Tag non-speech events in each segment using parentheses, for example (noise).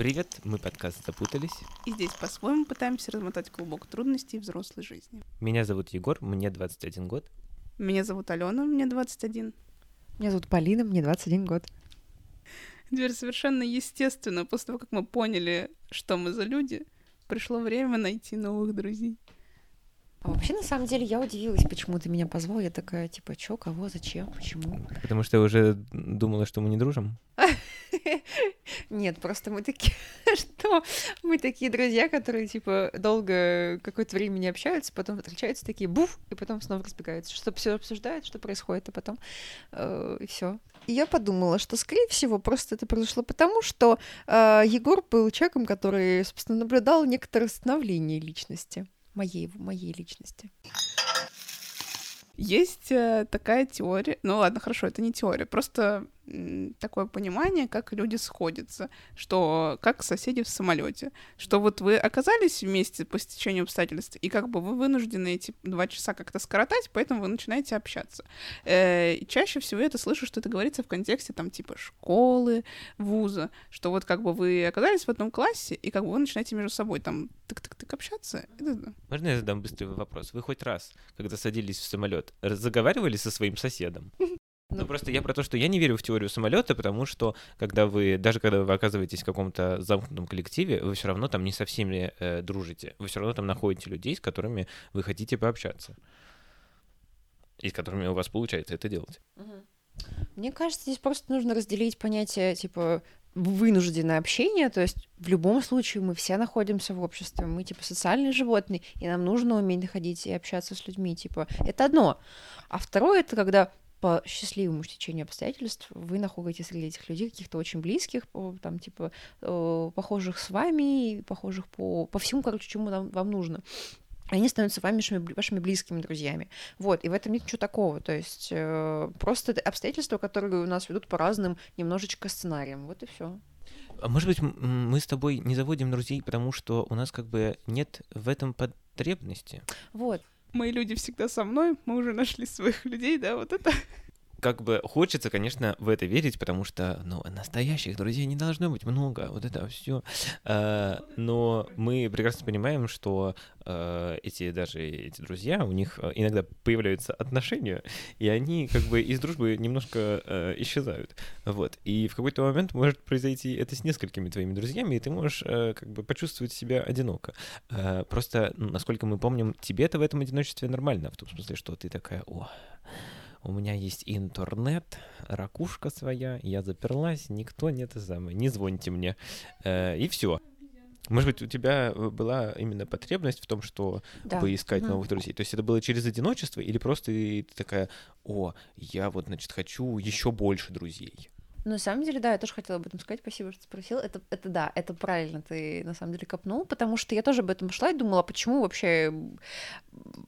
Привет, мы подкаст «Запутались». И здесь по-своему пытаемся размотать клубок трудностей взрослой жизни. Меня зовут Егор, мне 21 год. Меня зовут Алена, мне 21. Меня зовут Полина, мне 21 год. Теперь совершенно естественно, после того, как мы поняли, что мы за люди, пришло время найти новых друзей. А вообще, на самом деле, я удивилась, почему ты меня позвал. Я такая, типа, чё, кого, зачем, почему? Потому что я уже думала, что мы не дружим. (laughs) Нет, просто мы такие, (laughs) что мы такие друзья, которые, типа, долго какое-то время не общаются, потом встречаются такие, буф, и потом снова разбегаются, что все обсуждают, что происходит, а потом э, все. И я подумала, что, скорее всего, просто это произошло потому, что э, Егор был человеком, который, собственно, наблюдал некоторое становление личности моей, моей личности. Есть э, такая теория, ну ладно, хорошо, это не теория, просто такое понимание, как люди сходятся, что как соседи в самолете, что вот вы оказались вместе по стечению обстоятельств, и как бы вы вынуждены эти два часа как-то скоротать, поэтому вы начинаете общаться. Э, чаще всего я это слышу, что это говорится в контексте там типа школы, вуза, что вот как бы вы оказались в одном классе, и как бы вы начинаете между собой там тык-тык-тык общаться. Это... Можно я задам быстрый вопрос? Вы хоть раз, когда садились в самолет, разговаривали со своим соседом? (laughs) Ну, просто я про то, что я не верю в теорию самолета, потому что когда вы, даже когда вы оказываетесь в каком-то замкнутом коллективе, вы все равно там не со всеми э, дружите. Вы все равно там находите людей, с которыми вы хотите пообщаться. И с которыми у вас получается это делать. Мне кажется, здесь просто нужно разделить понятие, типа, вынужденное общение, то есть в любом случае мы все находимся в обществе, мы типа социальные животные, и нам нужно уметь находить и общаться с людьми, типа это одно. А второе это когда по счастливому стечению обстоятельств вы находитесь среди этих людей каких-то очень близких, там, типа, э, похожих с вами, похожих по, по всему, короче, чему нам, вам нужно они становятся вашими, вашими близкими друзьями. Вот, и в этом нет ничего такого. То есть э, просто обстоятельства, которые у нас ведут по разным немножечко сценариям. Вот и все. А может быть, мы с тобой не заводим друзей, потому что у нас как бы нет в этом потребности. Вот мои люди всегда со мной, мы уже нашли своих людей, да, вот это как бы хочется, конечно, в это верить, потому что, ну, настоящих друзей не должно быть много, вот это все. А, но мы прекрасно понимаем, что а, эти даже эти друзья, у них иногда появляются отношения, и они как бы из дружбы немножко исчезают. Вот. И в какой-то момент может произойти это с несколькими твоими друзьями, и ты можешь как бы почувствовать себя одиноко. Просто, ну, насколько мы помним, тебе-то в этом одиночестве нормально, в том смысле, что ты такая, о, у меня есть интернет, ракушка своя, я заперлась, никто не это самое, не звоните мне. Э, и все. Может быть, у тебя э, была именно потребность в том, что да. поискать угу. новых друзей? То есть это было через одиночество или просто ты такая, о, я вот, значит, хочу еще больше друзей? Ну, на самом деле, да, я тоже хотела об этом сказать. Спасибо, что спросил. Это, это да, это правильно ты на самом деле копнул, потому что я тоже об этом шла и думала, почему вообще,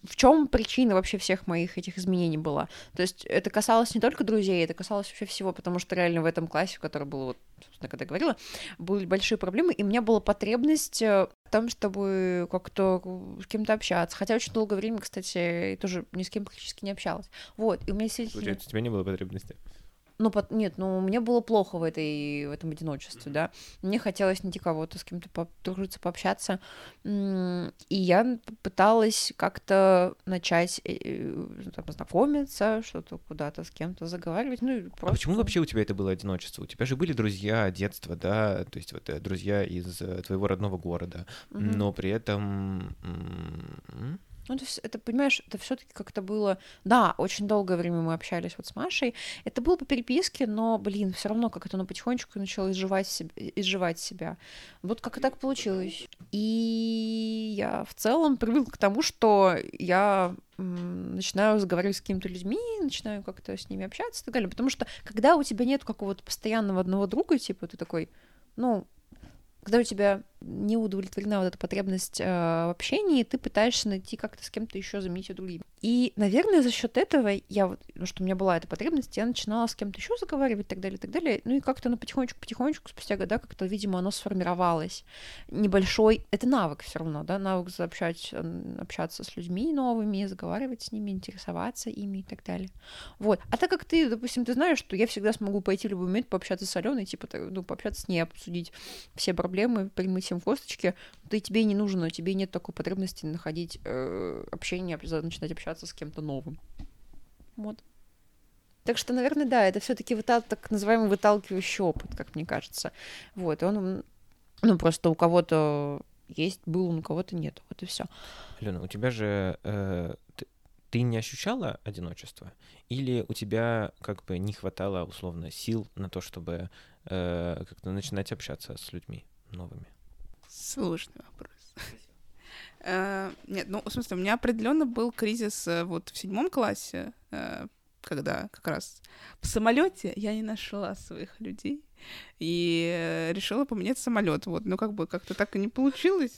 в чем причина вообще всех моих этих изменений была. То есть это касалось не только друзей, это касалось вообще всего, потому что реально в этом классе, в котором было, вот, собственно, когда я говорила, были большие проблемы, и у меня была потребность э, в том, чтобы как-то с кем-то общаться. Хотя очень долгое время, кстати, тоже ни с кем практически не общалась. Вот, и у меня действительно... Получается, у тебя не было потребности? Ну, под... нет, ну, мне было плохо в, этой, в этом одиночестве, да. Мне хотелось найти кого-то, с кем-то подружиться, пообщаться. И я пыталась как-то начать э, э, там, знакомиться, что-то куда-то с кем-то заговаривать. Ну, просто... А почему вообще у тебя это было одиночество? У тебя же были друзья детства, да, то есть вот э, друзья из твоего родного города, угу. но при этом ну, то есть это, понимаешь, это все таки как-то было... Да, очень долгое время мы общались вот с Машей. Это было по переписке, но, блин, все равно как это оно потихонечку начало изживать себя, изживать себя. Вот как и так получилось. И я в целом привыкла к тому, что я начинаю разговаривать с какими-то людьми, начинаю как-то с ними общаться и так далее. Потому что когда у тебя нет какого-то постоянного одного друга, типа ты такой, ну, когда у тебя не удовлетворена вот эта потребность э, в общении, ты пытаешься найти как-то с кем-то еще заменить ее другим. И, наверное, за счет этого я вот, ну, что у меня была эта потребность, я начинала с кем-то еще заговаривать и так далее, и так далее. Ну и как-то ну, потихонечку-потихонечку, спустя года, как-то, видимо, оно сформировалось. Небольшой, это навык все равно, да, навык заобщать, общаться с людьми новыми, заговаривать с ними, интересоваться ими и так далее. Вот. А так как ты, допустим, ты знаешь, что я всегда смогу пойти в любой момент пообщаться с Аленой, типа, ну, пообщаться с ней, обсудить все проблемы, примыть всем косточки, то и тебе не нужно, тебе нет такой потребности находить э, общение, начинать общаться с кем-то новым. Вот. Так что, наверное, да, это все-таки вытал, так называемый выталкивающий опыт, как мне кажется. Вот, и он, ну, просто у кого-то есть, был, у кого-то нет. Вот и все. Алена, у тебя же э, ты, ты не ощущала одиночество? Или у тебя как бы не хватало, условно, сил на то, чтобы э, как-то начинать общаться с людьми новыми? Сложный вопрос. Uh, нет, ну, в смысле, у меня определенно был кризис uh, вот в седьмом классе, uh, когда как раз в самолете я не нашла своих людей и решила поменять самолет. Вот, ну, как бы как-то так и не получилось.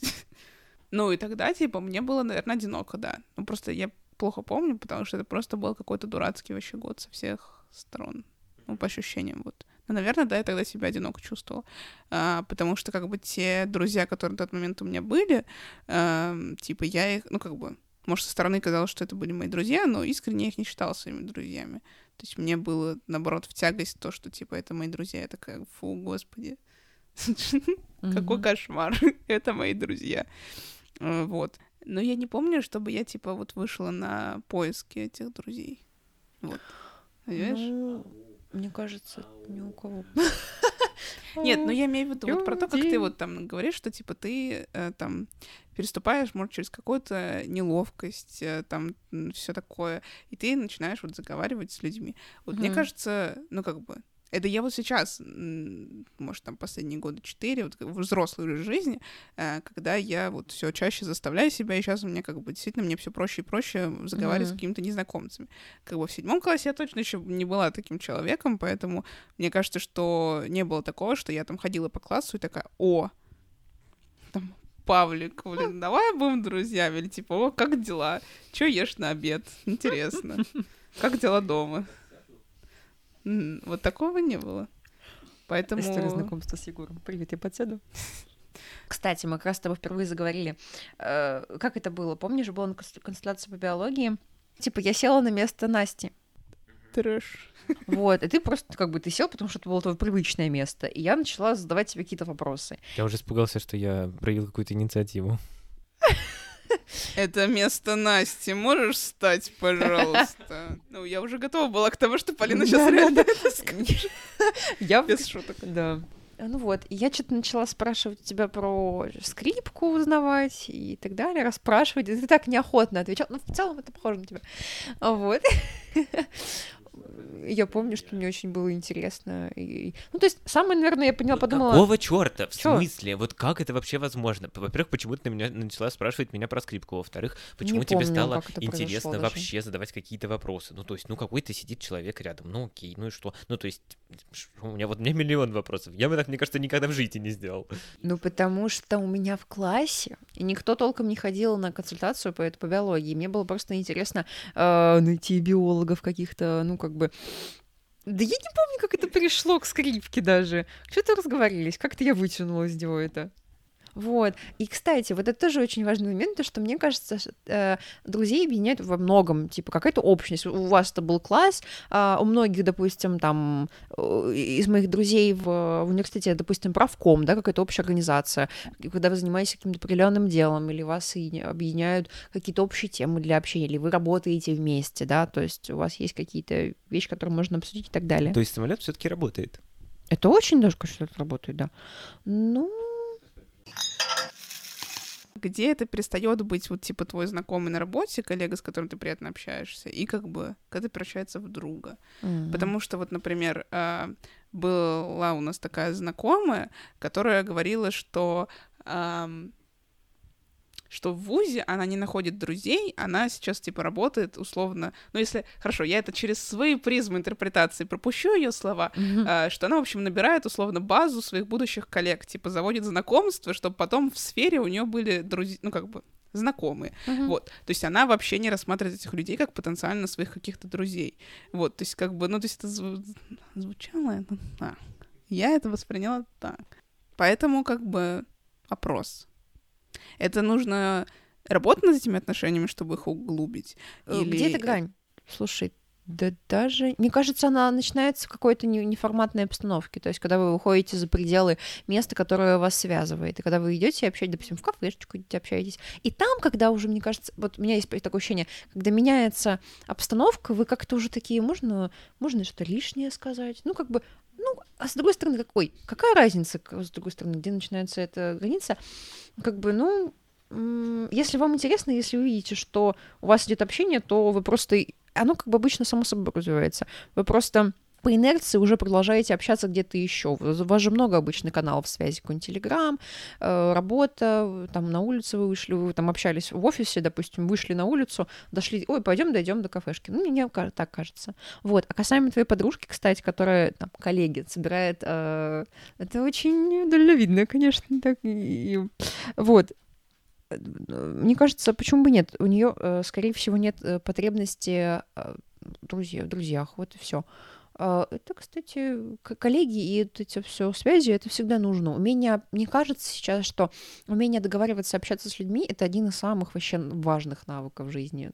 (laughs) ну, и тогда, типа, мне было, наверное, одиноко, да. Ну, просто я плохо помню, потому что это просто был какой-то дурацкий вообще год со всех сторон. Ну, по ощущениям, вот. Ну, наверное, да, я тогда себя одиноко чувствовала. А, потому что, как бы, те друзья, которые на тот момент у меня были, а, типа, я их, ну, как бы, может, со стороны казалось, что это были мои друзья, но искренне я их не считала своими друзьями. То есть мне было, наоборот, в тягость то, что, типа, это мои друзья. Я такая, фу, господи, (laughs) какой кошмар, (laughs) это мои друзья. А, вот. Но я не помню, чтобы я, типа, вот вышла на поиски этих друзей. Вот. Понимаешь? Мне кажется, ни у кого. (laughs) Нет, ну я имею в виду вот про то, как ты вот там говоришь, что типа ты э, там переступаешь, может, через какую-то неловкость, э, там все такое, и ты начинаешь вот заговаривать с людьми. Вот мне кажется, ну как бы это я вот сейчас, может, там последние годы четыре, вот в взрослой жизни, э, когда я вот все чаще заставляю себя, и сейчас у меня как бы действительно мне все проще и проще заговаривать mm-hmm. с какими-то незнакомцами. Как бы в седьмом классе я точно еще не была таким человеком, поэтому мне кажется, что не было такого, что я там ходила по классу и такая, о, там, Павлик, блин, давай будем друзьями, или типа, о, как дела? Че ешь на обед? Интересно. Как дела дома? Вот такого не было. Поэтому... История знакомства с Егором. Привет, я подсяду. (laughs) Кстати, мы как раз с тобой впервые заговорили. Э, как это было? Помнишь, была консультация по биологии? Типа, я села на место Насти. Трэш. (laughs) Вот, и ты просто как бы ты сел, потому что это было твое привычное место. И я начала задавать тебе какие-то вопросы. Я уже испугался, что я проявил какую-то инициативу. (laughs) (laughs) Это место Насти. Можешь встать, пожалуйста? (laughs) Ну, я уже готова была к тому, что Полина сейчас реально это скажет. (laughs) Я без шуток. Да. Ну вот, я что-то начала спрашивать тебя про скрипку узнавать и так далее, расспрашивать, и ты так неохотно отвечал. Ну, в целом это похоже на тебя. Вот я помню, что мне очень было интересно. И... Ну, то есть, самое, наверное, я поняла, подумала... Какого черта? В Чё? смысле? Вот как это вообще возможно? Во-первых, почему ты меня начала спрашивать меня про скрипку? Во-вторых, почему Не тебе помню, стало интересно вообще задавать какие-то вопросы? Ну, то есть, ну, какой-то сидит человек рядом, ну, окей, ну и что? Ну, то есть, у меня вот меня миллион вопросов. Я бы так, мне кажется, никогда в жизни не сделал. Ну, потому что у меня в классе, никто толком не ходил на консультацию по, по биологии. Мне было просто интересно э, найти биологов каких-то, ну, как бы да я не помню, как это перешло к скрипке даже. Что-то разговорились, как-то я вытянула из него это. Вот. И, кстати, вот это тоже очень важный момент, то, что мне кажется, э, друзей объединяет во многом, типа какая-то общность. У вас это был класс, э, у многих, допустим, там, из моих друзей в, в университете, допустим, правком, да, какая-то общая организация, когда вы занимаетесь каким-то определенным делом, или вас объединяют какие-то общие темы для общения, или вы работаете вместе, да, то есть у вас есть какие-то вещи, которые можно обсудить и так далее. То есть самолет все-таки работает? Это очень даже, конечно, работает, да. Ну, где это перестает быть вот типа твой знакомый на работе, коллега, с которым ты приятно общаешься, и как бы когда превращается в друга. Mm-hmm. Потому что вот, например, а, была у нас такая знакомая, которая говорила, что что в ВУЗе она не находит друзей, она сейчас, типа, работает условно, ну, если, хорошо, я это через свои призмы интерпретации пропущу ее слова, mm-hmm. что она, в общем, набирает условно базу своих будущих коллег, типа, заводит знакомства, чтобы потом в сфере у нее были друзья, ну, как бы, знакомые. Uh-huh. Вот. То есть она вообще не рассматривает этих людей как потенциально своих каких-то друзей. Вот. То есть как бы, ну, то есть это зву- звучало это так. Я это восприняла так. Поэтому как бы вопрос. Это нужно работать над этими отношениями, чтобы их углубить? Или... Где эта грань? Слушай, да даже, мне кажется, она начинается в какой-то неформатной обстановке, то есть когда вы выходите за пределы места, которое вас связывает, и когда вы идете общать, допустим, в кафешечку идете общаетесь, и там, когда уже, мне кажется, вот у меня есть такое ощущение, когда меняется обстановка, вы как-то уже такие, можно, можно что-то лишнее сказать, ну как бы, ну, а с другой стороны, какой, какая разница, с другой стороны, где начинается эта граница, как бы, ну, если вам интересно, если вы видите, что у вас идет общение, то вы просто оно как бы обычно само собой развивается. Вы просто по инерции уже продолжаете общаться где-то еще. У вас же много обычных каналов связи, какой-нибудь Телеграм, э, работа, там на улице вы вышли, вы там общались в офисе, допустим, вышли на улицу, дошли, ой, пойдем дойдем до кафешки. Ну, мне так кажется. Вот. А касаемо твоей подружки, кстати, которая, там, коллеги, собирает, э, это очень дальновидно, конечно, так. И, вот. Мне кажется, почему бы нет? У нее, э, скорее всего, нет э, потребности э, друзей, в друзьях. Вот и все. А, это, кстати, коллеги и эти все связи, это всегда нужно. Умение, мне кажется сейчас, что умение договариваться, общаться с людьми — это один из самых вообще важных навыков в жизни.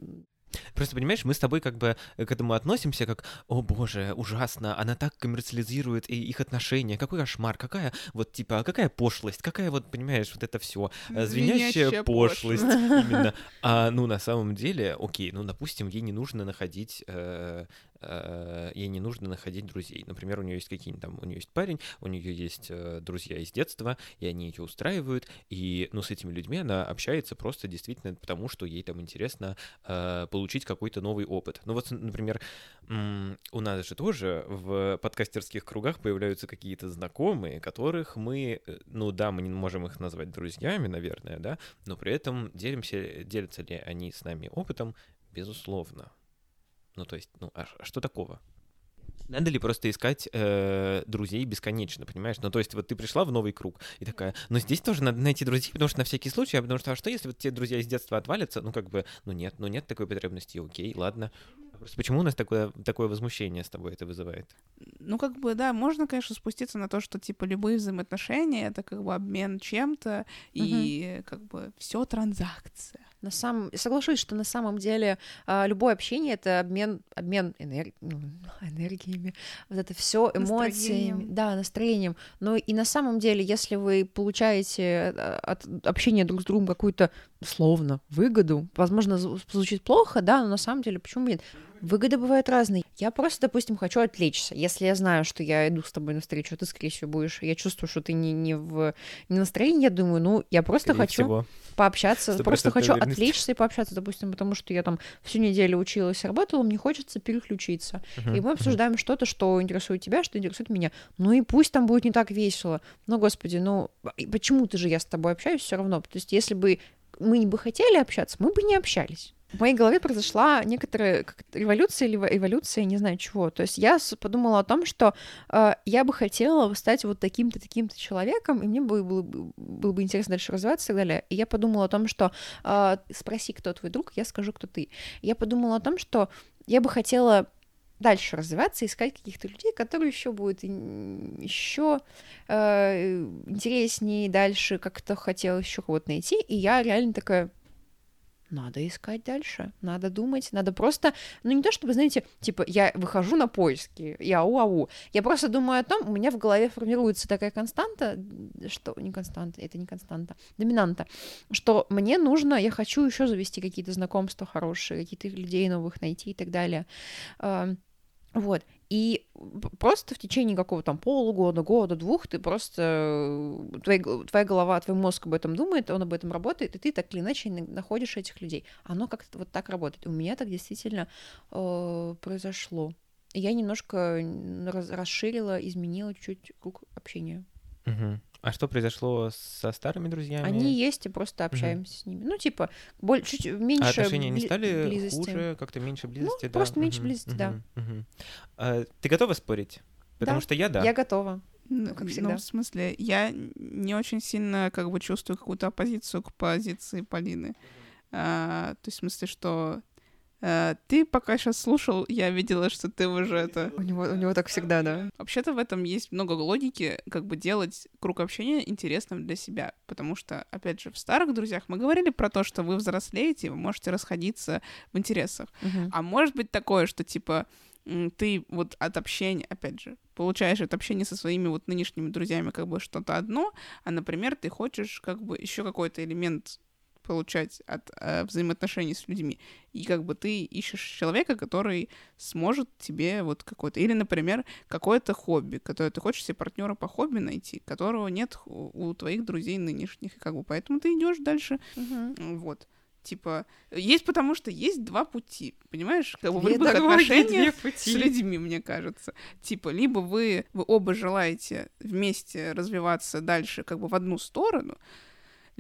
Просто, понимаешь, мы с тобой как бы э, к этому относимся как, о боже, ужасно, она так коммерциализирует и их отношения, какой кошмар, какая вот типа, какая пошлость, какая вот, понимаешь, вот это все э, звенящая пошлость, именно. А ну на самом деле, окей, ну допустим, ей не нужно находить Э, ей не нужно находить друзей. Например, у нее есть какие-нибудь там, у нее есть парень, у нее есть э, друзья из детства, и они ее устраивают, и, ну, с этими людьми она общается просто действительно потому, что ей там интересно э, получить какой-то новый опыт. Ну, вот, например, у нас же тоже в подкастерских кругах появляются какие-то знакомые, которых мы, ну да, мы не можем их назвать друзьями, наверное, да, но при этом делимся, делятся ли они с нами опытом, безусловно. Ну, то есть, ну, а, а что такого? Надо ли просто искать э, друзей бесконечно, понимаешь? Ну, то есть, вот ты пришла в новый круг и такая, но здесь тоже надо найти друзей, потому что на всякий случай, а потому что, а что если вот те друзья из детства отвалятся? Ну, как бы, ну нет, ну нет такой потребности, окей, ладно. Просто почему у нас такое, такое возмущение с тобой это вызывает? Ну, как бы, да, можно, конечно, спуститься на то, что, типа, любые взаимоотношения — это как бы обмен чем-то, угу. и как бы все транзакция. На самом... Соглашусь, что на самом деле э, любое общение — это обмен, обмен энер... ну, (laughs) энергиями, вот это все эмоциями, настроением. да, настроением. Но и на самом деле, если вы получаете э, от общения друг с другом какую-то, условно, выгоду, возможно, звучит плохо, да, но на самом деле почему нет? Выгоды бывают разные. Я просто, допустим, хочу отвлечься. Если я знаю, что я иду с тобой навстречу, а ты, скорее всего, будешь... Я чувствую, что ты не, не в не настроении, я думаю, ну, я просто скорее хочу всего. пообщаться, просто хочу отвлечься и пообщаться, допустим, потому что я там всю неделю училась, работала, мне хочется переключиться. Uh-huh. И мы обсуждаем uh-huh. что-то, что интересует тебя, что интересует меня. Ну и пусть там будет не так весело. Но, господи, ну, почему-то же я с тобой общаюсь все равно. То есть если бы мы бы хотели общаться, мы бы не общались в моей голове произошла некоторая революция или эволюция, не знаю чего. То есть я подумала о том, что э, я бы хотела стать вот таким-то, таким-то человеком, и мне было, было, было бы интересно дальше развиваться и так далее. И я подумала о том, что э, спроси, кто твой друг, я скажу, кто ты. Я подумала о том, что я бы хотела дальше развиваться, искать каких-то людей, которые еще будут еще э, интереснее дальше, как-то хотела еще кого-то найти. И я реально такая, надо искать дальше, надо думать, надо просто, ну не то чтобы, знаете, типа я выхожу на поиски, я ау-ау, я просто думаю о том, у меня в голове формируется такая константа, что не константа, это не константа, доминанта, что мне нужно, я хочу еще завести какие-то знакомства хорошие, какие-то людей новых найти и так далее. Вот. И просто в течение какого-то там полугода, года, двух ты просто... Твоя, твоя голова, твой мозг об этом думает, он об этом работает, и ты так или иначе находишь этих людей. Оно как-то вот так работает. У меня так действительно э, произошло. Я немножко расширила, изменила чуть круг общения. Угу. А что произошло со старыми друзьями? Они есть, и просто общаемся с ними. Ну, типа, боль, чуть меньше А отношения не стали близости. хуже, как-то меньше близости? да? просто меньше Мгм, близости, да. мгм, мгм. А, ты готова спорить? Потому Да. что я да. Я готова. Ну, как ну, всегда. в смысле, я не очень сильно как бы чувствую какую-то оппозицию к позиции Полины. А, то есть в смысле, что ты пока сейчас слушал, я видела, что ты уже это... У него, у него так всегда, да. Вообще-то в этом есть много логики, как бы делать круг общения интересным для себя. Потому что, опять же, в старых друзьях мы говорили про то, что вы взрослеете, вы можете расходиться в интересах. Мгм. А может быть такое, что типа ты вот от общения, опять же, получаешь от общения со своими вот нынешними друзьями как бы что-то одно, а, например, ты хочешь как бы еще какой-то элемент получать от э, взаимоотношений с людьми. И как бы ты ищешь человека, который сможет тебе вот какой-то... Или, например, какое-то хобби, которое ты хочешь себе партнера по хобби найти, которого нет у у твоих друзей нынешних. И как бы поэтому ты идешь дальше. М, Вот. Типа, есть потому что есть два пути, понимаешь? Как бы в любых отношениях с людьми, мне кажется. Типа, либо вы, вы оба желаете вместе развиваться дальше как бы в одну сторону,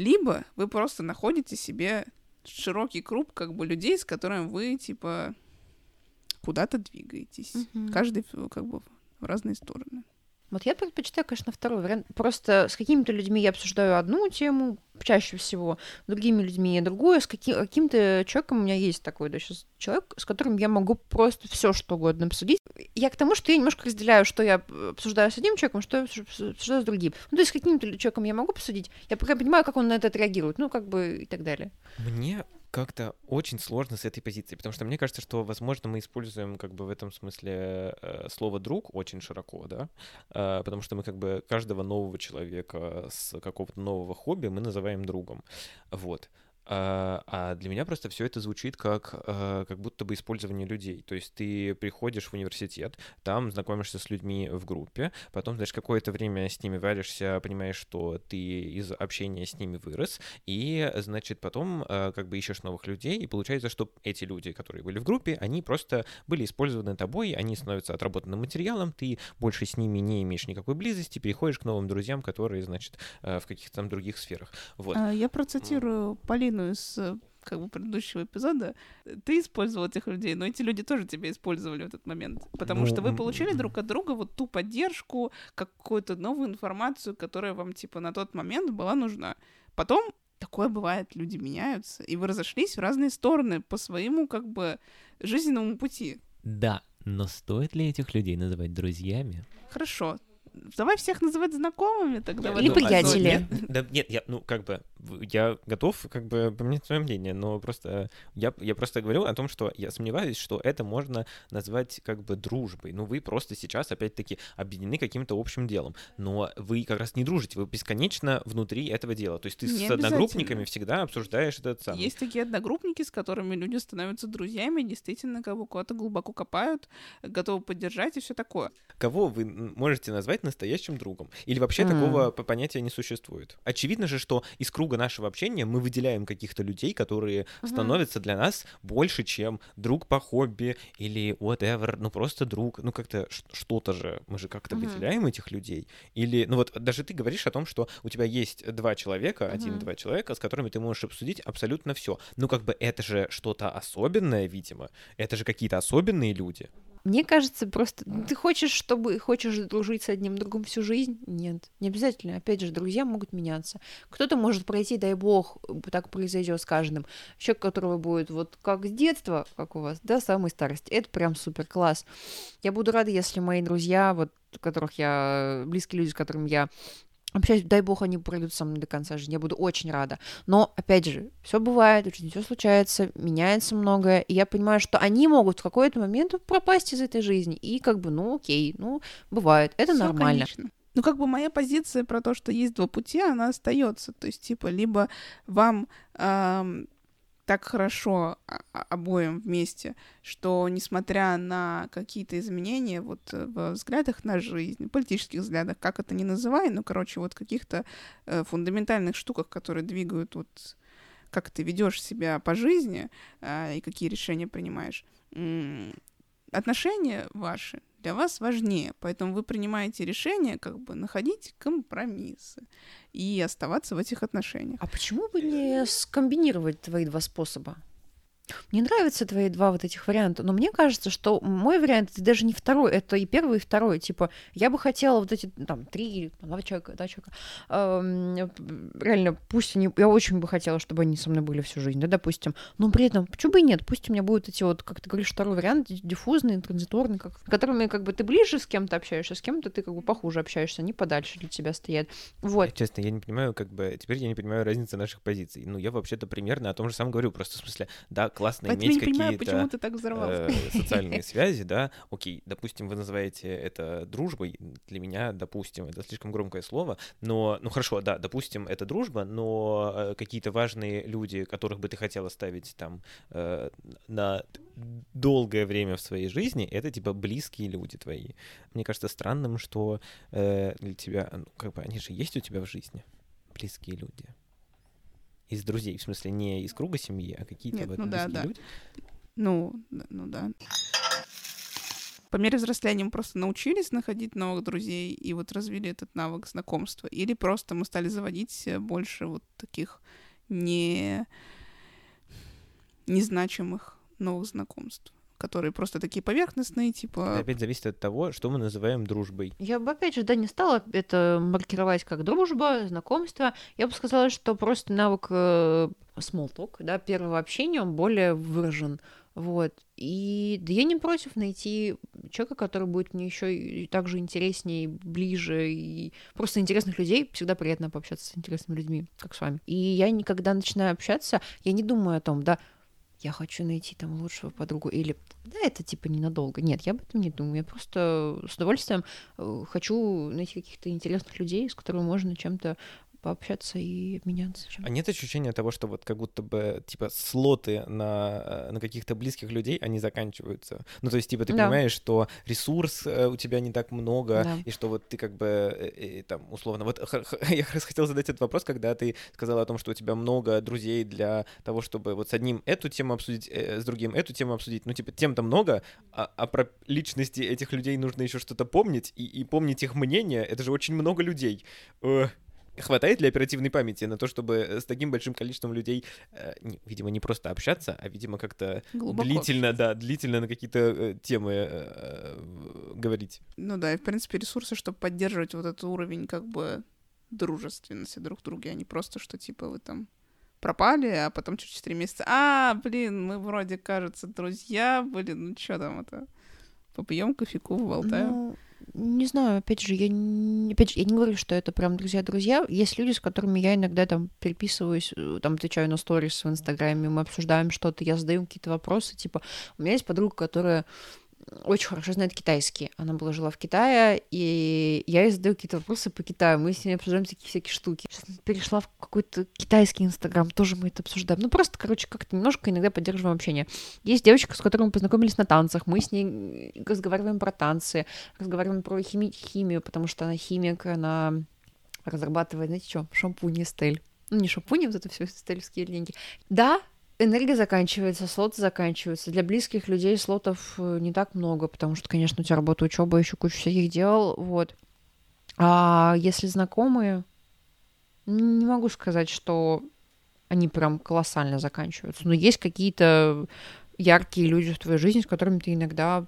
либо вы просто находите себе широкий круг как бы людей, с которыми вы, типа, куда-то двигаетесь. Мгм. Каждый как бы в разные стороны. Вот я предпочитаю, конечно, второй вариант. Просто с какими-то людьми я обсуждаю одну тему чаще всего, с другими людьми другую, с каки- каким-то человеком у меня есть такой, да, сейчас человек, с которым я могу просто все что угодно обсудить. Я к тому, что я немножко разделяю, что я обсуждаю с одним человеком, что я обсу- обсуждаю с другим. Ну, то есть с каким-то человеком я могу обсудить, я пока понимаю, как он на это отреагирует, ну, как бы и так далее. Мне как-то очень сложно с этой позиции, потому что мне кажется, что, возможно, мы используем как бы в этом смысле э, слово «друг» очень широко, да, Э, потому что мы как бы каждого нового человека с какого-то нового хобби мы называем другом, вот. А а для меня просто все это звучит как, э, как будто бы использование людей. То есть ты приходишь в университет, там знакомишься с людьми в группе, потом, знаешь, какое-то время с ними варишься, понимаешь, что ты из общения с ними вырос, и, значит, потом э, как бы ищешь новых людей, и получается, что эти люди, которые были в группе, они просто были использованы тобой, они становятся отработанным материалом, ты больше с ними не имеешь никакой близости, переходишь к новым друзьям, которые, значит, э, в каких-то там других сферах. Вот. Я процитирую Полину из э, как бы предыдущего эпизода. Ты использовал этих людей, но эти люди тоже тебя использовали в этот момент. Потому Ну, что вы получили друг от друга вот ту поддержку, какую-то новую информацию, которая вам, типа, на тот момент была нужна. Потом такое бывает, люди меняются, и вы разошлись в разные стороны по своему, как бы, жизненному пути. Да, но стоит ли этих людей называть друзьями? Хорошо. Давай всех называть знакомыми тогда. Или приятели. да, нет, я, ну, как бы, я готов, как бы, поменять свое мнение, но просто, я, я просто говорю о том, что я сомневаюсь, что это можно назвать, как бы, дружбой. Ну, вы просто сейчас, опять-таки, объединены каким-то общим делом, но вы как раз не дружите, вы бесконечно внутри этого дела. То есть ты Не с одногруппниками всегда обсуждаешь этот самый... Есть такие одногруппники, с которыми люди становятся друзьями, действительно как бы куда-то глубоко копают, готовы поддержать и все такое. Кого вы можете назвать настоящим другом? Или вообще М. такого понятия не существует? Очевидно же, что из круга нашего общения мы выделяем каких-то людей, которые Мгм. становятся для нас больше, чем друг по хобби или whatever, ну просто друг, ну как-то что-то же, мы же как-то Мгм. выделяем этих людей. Или, ну вот даже ты говоришь о том, что у тебя есть два человека, Мгм. один-два человека, с которыми ты можешь обсудить абсолютно все. Ну как бы это же что-то особенное, видимо. Это же какие-то особенные люди. Мне кажется, просто ты хочешь, чтобы хочешь дружить с одним другом всю жизнь? Нет, не обязательно. Опять же, друзья могут меняться. Кто-то может пройти, дай бог, так произойдет с каждым. Человек, которого будет вот как с детства, как у вас, до самой старости. Это прям супер класс. Я буду рада, если мои друзья, вот которых я близкие люди, с которыми я общаюсь, дай бог, они пройдут со мной до конца жизни. Я буду очень рада. Но, опять же, все бывает, очень все случается, меняется многое, и я понимаю, что они могут в какой-то момент пропасть из этой жизни. И как бы, ну окей, ну, бывает, это Всё нормально. конечно. Ну, как бы моя позиция про то, что есть два пути, она остается. То есть, типа, либо вам ам, так хорошо а- а- обоим вместе, что несмотря на какие-то изменения вот э, в взглядах на жизнь, политических взглядах, как это ни называй, ну, короче, вот каких-то э, фундаментальных штуках, которые двигают вот как ты ведешь себя по жизни а, и какие решения принимаешь. Отношения ваши для вас важнее, поэтому вы принимаете решение как бы находить компромиссы и оставаться в этих отношениях. А почему бы не скомбинировать твои два способа? Мне нравятся твои два вот этих варианта, но мне кажется, что мой вариант это даже не второй, это и первый, и второй. Типа, я бы хотела вот эти там три, два человека, да, человека. Эм, реально, пусть они, я очень бы хотела, чтобы они со мной были всю жизнь, да, допустим. Но при этом, почему бы и нет? Пусть у меня будут эти вот, как ты говоришь, второй вариант, диффузный, транзиторный, как, которыми как бы ты ближе с кем-то общаешься, с кем-то ты как бы похуже общаешься, они подальше для тебя стоят. Вот. Я, честно, я не понимаю, как бы, теперь я не понимаю разницы наших позиций. Ну, я вообще-то примерно о том же самом говорю, просто в смысле, да, классно Поэтому иметь какие-то э, (laughs) социальные связи, да, окей, допустим, вы называете это дружбой, для меня, допустим, это слишком громкое слово, но, ну хорошо, да, допустим, это дружба, но э, какие-то важные люди, которых бы ты хотел оставить там э, на долгое время в своей жизни, это типа близкие люди твои. Мне кажется странным, что э, для тебя, ну, как бы они же есть у тебя в жизни, близкие люди. Из друзей, в смысле, не из круга семьи, а какие-то Нет, вот ну да, да. люди. Ну, ну да. По мере взросления мы просто научились находить новых друзей и вот развили этот навык знакомства. Или просто мы стали заводить э, больше вот таких не незначимых новых знакомств, которые просто такие поверхностные, Это типа... опять зависит от того, что мы называем дружбой. Я бы, опять же, да, не стала это маркировать как дружба, знакомство. Я бы сказала, что просто навык э, small talk, да, первого общения, он более выражен. Вот. И да я не против найти человека, который будет мне еще и также интереснее, ближе, и просто интересных людей. Всегда приятно пообщаться с интересными людьми, как с вами. И я никогда начинаю общаться, я не думаю о том, да, я хочу найти там лучшего подругу, или да, это типа ненадолго. Нет, я об этом не думаю. Я просто с удовольствием э, хочу найти каких-то интересных людей, с которыми можно чем-то пообщаться и обменяться. чем-то. А нет ощущения того, что вот как будто бы, типа, слоты на, э, на каких-то близких людей, они заканчиваются? Ну, то есть, типа, ты Да. понимаешь, что ресурс э, у тебя не так много, Да. и что вот ты как бы, э, там, условно... Вот (laughs) я как раз хотел задать этот вопрос, когда ты сказала о том, что у тебя много друзей для того, чтобы вот с одним эту тему обсудить, с другим эту тему обсудить. Ну, типа, тем-то много, а, а про личности этих людей нужно еще что-то помнить, и, и помнить их мнение, это же очень много людей. Э, Хватает ли оперативной памяти на то, чтобы с таким большим количеством людей, э, не- видимо, не просто общаться, а, видимо, как-то Глубоко длительно, да, длительно на какие-то э, темы э, говорить? Ну да, и в принципе ресурсы, чтобы поддерживать вот этот уровень как бы дружественности друг к другу, а не просто, что типа вы там пропали, а потом через 4 месяца, а, блин, мы вроде, кажется, друзья, блин, ну что там это, попьем кофейку, поболтаем. Ну, не знаю, опять же, я не, опять же, я не говорю, что это прям друзья-друзья. Есть люди, с которыми я иногда там переписываюсь, э, там отвечаю на сторис в Инстаграме, мы обсуждаем что-то, я задаю какие-то вопросы, типа, у меня есть подруга, которая очень хорошо знает китайский. Она была жила в Китае, и я ей задаю какие-то вопросы по Китаю. Мы с ней обсуждаем такие всякие штуки. Сейчас она перешла в какой-то китайский Инстаграм, тоже мы это обсуждаем. Ну, просто, короче, как-то немножко иногда поддерживаем общение. Есть девочка, с которой мы познакомились на танцах. Мы с ней разговариваем про танцы, разговариваем про хими- химию, потому что она химик, она разрабатывает, знаете что, шампунь Эстель. Ну, не шампуни, вот это все эстельские линейки. Да, энергия заканчивается, слоты заканчиваются. Для близких людей слотов э, не так много, потому что, конечно, у тебя работа, учеба, еще куча всяких дел, вот. А если знакомые, не могу сказать, что они прям колоссально заканчиваются. Но есть какие-то яркие люди в твоей жизни, с которыми ты иногда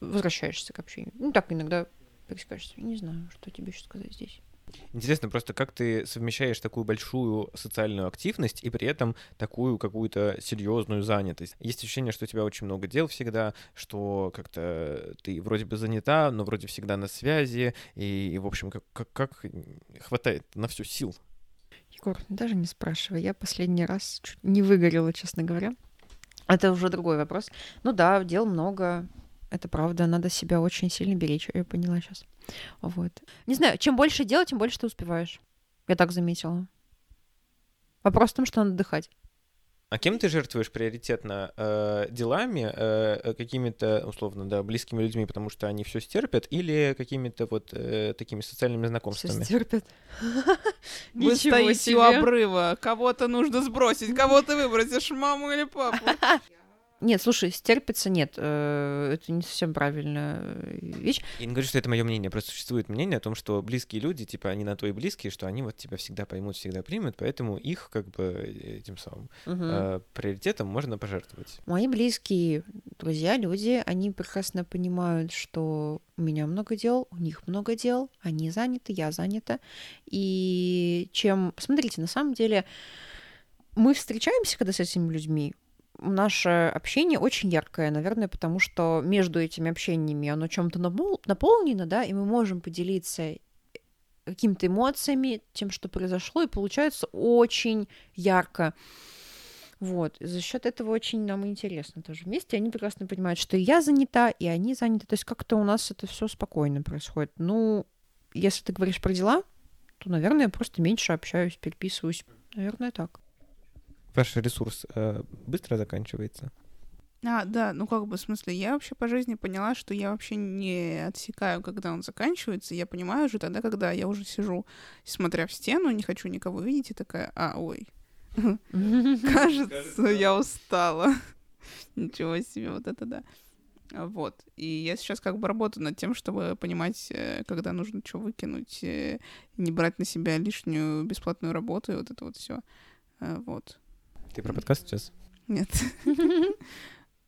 возвращаешься к общению. Ну, так иногда пересекаешься. Не знаю, что тебе еще сказать здесь. Интересно просто, как ты совмещаешь такую большую социальную активность и при этом такую какую-то серьезную занятость. Есть ощущение, что у тебя очень много дел всегда, что как-то ты вроде бы занята, но вроде всегда на связи, и, в общем, как, как, как хватает на всю сил? Егор, даже не спрашивай. Я последний раз чуть не выгорела, честно говоря. Это уже другой вопрос. Ну да, дел много. Это правда, надо себя очень сильно беречь, я поняла сейчас. Вот. Не знаю, чем больше дел, тем больше ты успеваешь. Я так заметила. Вопрос в том, что надо отдыхать. А кем ты жертвуешь приоритетно? Э, делами, э, какими-то, условно, да, близкими людьми, потому что они все стерпят, или какими-то вот э, такими социальными Все знакомствами? стерпят. Вы (laughs) Ничего стоите у обрыва, кого-то нужно сбросить, кого ты выбросишь, маму или папу? (laughs) Нет, слушай, стерпится нет. э, Это не совсем правильная э, вещь. Я не говорю, что это мое мнение, просто существует мнение о том, что близкие люди, типа, они на то и близкие, что они вот тебя всегда поймут, всегда примут, поэтому их, как бы, этим самым э, приоритетом можно пожертвовать. Мои близкие друзья, люди, они прекрасно понимают, что у меня много дел, у них много дел, они заняты, я занята. И чем... Смотрите, на самом деле, мы встречаемся, когда с этими людьми, наше общение очень яркое, наверное, потому что между этими общениями оно чем-то напол- наполнено, да, и мы можем поделиться какими-то эмоциями, тем, что произошло, и получается очень ярко. Вот. За счет этого очень нам интересно тоже вместе. Они прекрасно понимают, что и я занята, и они заняты. То есть как-то у нас это все спокойно происходит. Ну, если ты говоришь про дела, то, наверное, я просто меньше общаюсь, переписываюсь. Наверное, так. Ваш ресурс э, быстро заканчивается. А, да, ну как бы, в смысле, я вообще по жизни поняла, что я вообще не отсекаю, когда он заканчивается. Я понимаю уже тогда, когда я уже сижу, смотря в стену, не хочу никого видеть, и такая, а, ой, (laughs) кажется, я устала. (laughs) Ничего себе, вот это да. Вот. И я сейчас как бы работаю над тем, чтобы понимать, э, когда нужно что выкинуть, э, не брать на себя лишнюю бесплатную работу и вот это вот все. Вот. Ты про подкаст сейчас? Нет. (laughs)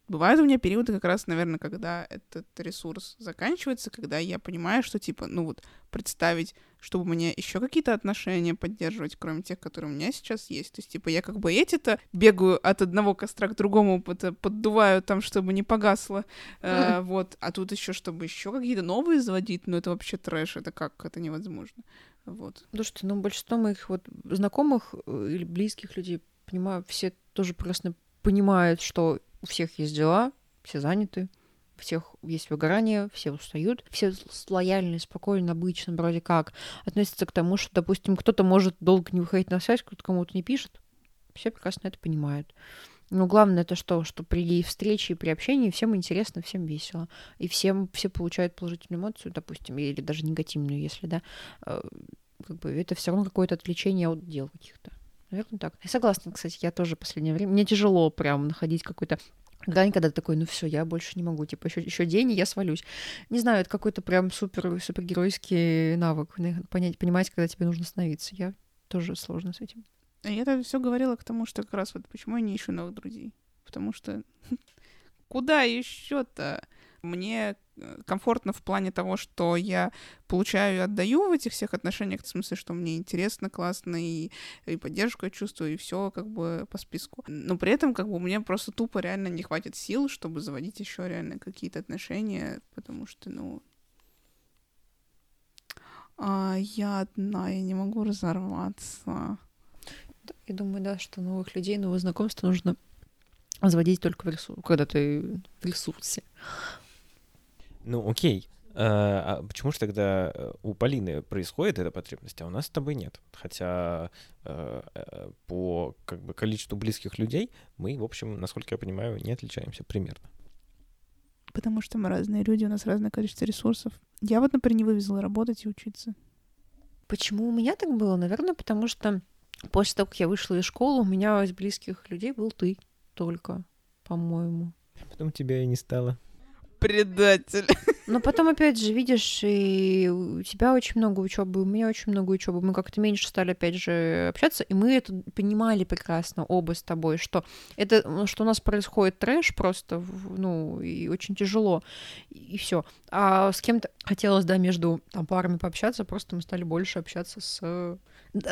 Бывают у меня периоды как раз, наверное, когда этот ресурс заканчивается, когда я понимаю, что, типа, ну вот, представить, чтобы меня еще какие-то отношения поддерживать, кроме тех, которые у меня сейчас есть. То есть, типа, я как бы эти-то бегаю от одного костра к другому, под- поддуваю там, чтобы не погасло, э, вот. А тут еще, чтобы еще какие-то новые заводить, ну это вообще трэш, это как, это невозможно. Вот. Слушайте, ну большинство моих вот знакомых э, или близких людей, понимаю, все тоже прекрасно понимают, что у всех есть дела, все заняты, у всех есть выгорание, все устают, все лояльны, спокойно, обычно, вроде как, относятся к тому, что, допустим, кто-то может долго не выходить на связь, кто-то кому-то не пишет. Все прекрасно это понимают. Но главное это что, что при встрече и при общении всем интересно, всем весело. И всем все получают положительную эмоцию, допустим, или даже негативную, если, да. Э, Как бы это все равно какое-то отвлечение от дел каких-то. Наверное, так. Я согласна, кстати, я тоже в последнее время. Мне тяжело прям находить какой-то грань, когда ты такой, ну все, я больше не могу, типа еще, еще день, и я свалюсь. Не знаю, это какой-то прям супер супергеройский навык, понять, понимать, когда тебе нужно остановиться. Я тоже сложно с этим. А я это все говорила к тому, что как раз вот почему я не ищу новых друзей. Потому что (laughs) куда еще-то? Мне э, комфортно в плане того, что я получаю и отдаю в этих всех отношениях, в смысле, что мне интересно, классно, и, и поддержку я чувствую, и все как бы по списку. Но при этом как бы мне просто тупо реально не хватит сил, чтобы заводить еще реально какие-то отношения, потому что, ну, а я одна, я не могу разорваться. Я думаю, да, что новых людей, новые знакомства нужно заводить только в ресурсе, когда ты в ресурсе. Ну, окей. А а почему же тогда э, у Полины происходит эта потребность, а у нас с тобой нет? Хотя э, э, по как бы количеству близких людей мы, в общем, насколько я понимаю, не отличаемся примерно. Потому что мы разные люди, у нас разное количество ресурсов. Я вот, например, не вывезла работать и учиться. Почему у меня так было? Наверное, потому что после того, как я вышла из школы, у меня из близких людей был ты только, по-моему. Потом тебя и не стало. Предатель. Но потом, опять же, видишь, и у тебя очень много учебы, у меня очень много учебы. Мы как-то меньше стали, опять же, общаться, и мы это понимали прекрасно оба с тобой, что это, ну, что у нас происходит трэш просто, ну, и очень тяжело, и, все. А с кем-то хотелось, да, между там, парами пообщаться, просто мы стали больше общаться с...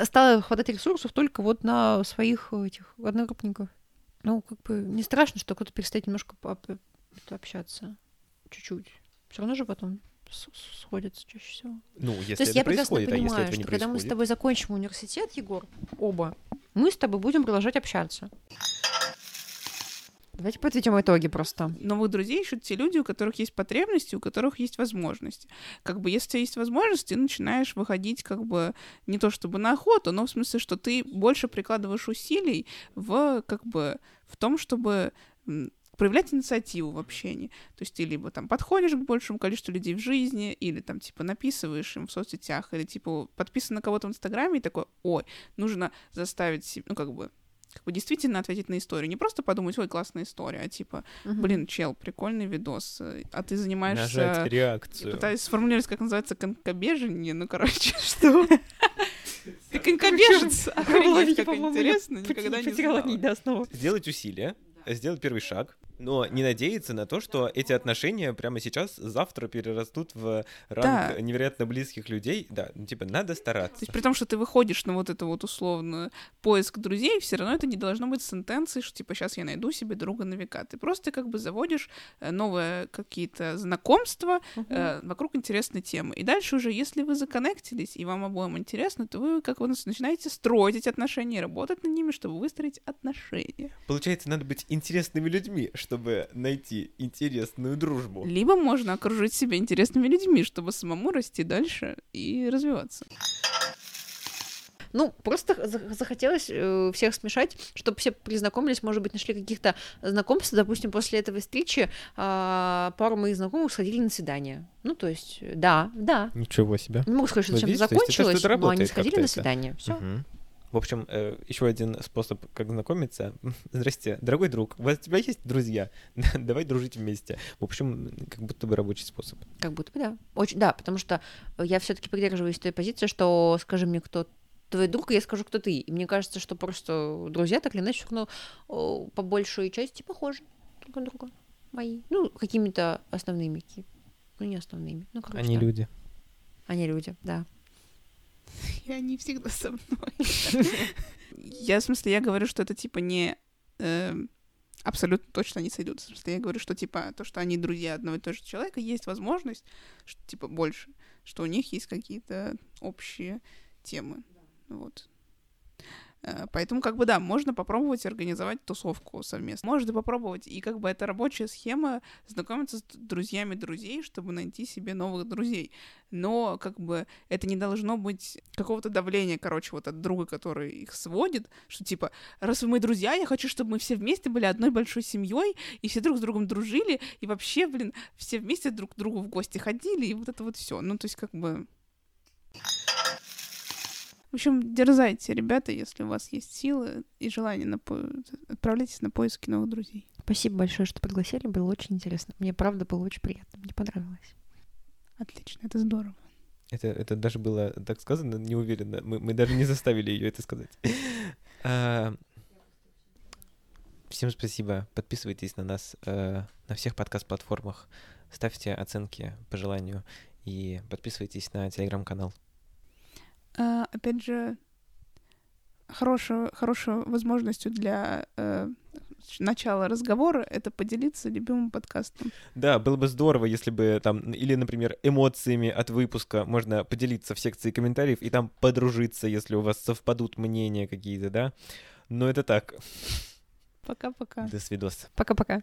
Стало хватать ресурсов только вот на своих этих одногруппников. Ну, как бы не страшно, что кто-то перестает немножко общаться. Чуть-чуть. Все равно же потом сходятся чаще всего. Ну, если То есть это я прекрасно происходит, а если понимаю, этого не что когда мы с происходит... тобой закончим университет, Егор, оба, мы с тобой будем продолжать общаться. Давайте подведем итоги просто. Новых друзей ищут те люди, у которых есть потребности, у которых есть возможности. Как бы, если у тебя есть возможность, ты начинаешь выходить, как бы, не то чтобы на охоту, но в смысле, что ты больше прикладываешь усилий в, как бы, в том, чтобы проявлять инициативу в общении. То есть ты либо там подходишь к большему количеству людей в жизни, или там типа написываешь им в соцсетях, или типа подписан на кого-то в Инстаграме и такой, ой, нужно заставить себя, ну как бы как бы действительно ответить на историю. Не просто подумать, ой, классная история, а типа, Мгм. блин, чел, прикольный видос, э, а ты Нажать занимаешься... Я реакцию. пытаюсь сформулировать, как называется, конькобежение, ну, короче, (laughs) что? Ты конькобежец, охренеть, как интересно, никогда не знала. Сделать усилия, сделать первый шаг, но не надеяться на то, что эти отношения прямо сейчас, завтра перерастут в ранг Да. невероятно близких людей. Да, ну, типа, надо То стараться. есть при том, что ты выходишь на вот это вот условно поиск друзей, все равно это не должно быть сентенцией, что типа сейчас я найду себе друга на века. Ты просто как бы заводишь э, новые какие-то знакомства э, вокруг интересной темы. И дальше уже, если вы законнектились и вам обоим интересно, то вы как вы начинаете строить эти отношения работать над ними, чтобы выстроить отношения. Получается, надо быть интересными людьми, чтобы найти интересную дружбу. Либо можно окружить себя интересными людьми, чтобы самому расти дальше и развиваться. Ну, просто за- захотелось э, всех смешать, чтобы все признакомились, может быть, нашли каких-то знакомств. Допустим, после этого встречи а, пару моих знакомых сходили на свидание. Ну, то есть, да, да. Ничего себе. Не могу сказать, что Ну, это закончилось, что-то но они сходили на это. свидание. Все. Мгм. В общем, еще один способ, как знакомиться. (laughs) Здрасте, дорогой друг, у вас у тебя есть друзья? (laughs) Давай дружить вместе. В общем, как будто бы рабочий способ. Как будто бы да. Очень, да, потому что я все-таки придерживаюсь той позиции, что скажи мне, кто твой друг, я скажу, кто ты. И мне кажется, что просто друзья так или иначе, ну, о, по большей части похожи друг на друга. Мои. Ну, какими-то основными. Ну, не основными. Ну, короче, Они да. люди. Они люди, да. И они всегда со мной. (laughs) Я, в смысле, я говорю, что это типа не эм, абсолютно точно не сойдутся. В смысле, я говорю, что типа то, что они друзья одного и того же человека, есть возможность, типа больше, что у них есть какие-то общие темы. Вот. Э, Поэтому, как бы, да, можно попробовать организовать тусовку совместно. Можно попробовать, и как бы это рабочая схема знакомиться с друзьями друзей, чтобы найти себе новых друзей. Но, как бы, это не должно быть какого-то давления, короче, вот от друга, который их сводит, что типа, раз вы мои друзья, я хочу, чтобы мы все вместе были одной большой семьей, и все друг с другом дружили, и вообще, блин, все вместе друг к другу в гости ходили, и вот это вот все. Ну, то есть, как бы... В общем, дерзайте, ребята, если у вас есть силы и желание, на по... отправляйтесь на поиски новых друзей. Спасибо большое, что пригласили. Было очень интересно. Мне, правда, было очень приятно. Мне понравилось. Отлично, это здорово. Это, это даже было так сказано неуверенно. Мы, мы даже не заставили ее это сказать. А, Всем спасибо. Подписывайтесь на нас э, на всех подкаст-платформах. Ставьте оценки по желанию. И подписывайтесь на телеграм-канал. А, опять же, хорошая, хорошей возможностью для э, начала разговора это поделиться любимым подкастом. Да, было бы здорово, если бы там, или, например, эмоциями от выпуска можно поделиться в секции комментариев и там подружиться, если у вас совпадут мнения какие-то, да? Но это так. Пока-пока. До свидос. Пока-пока.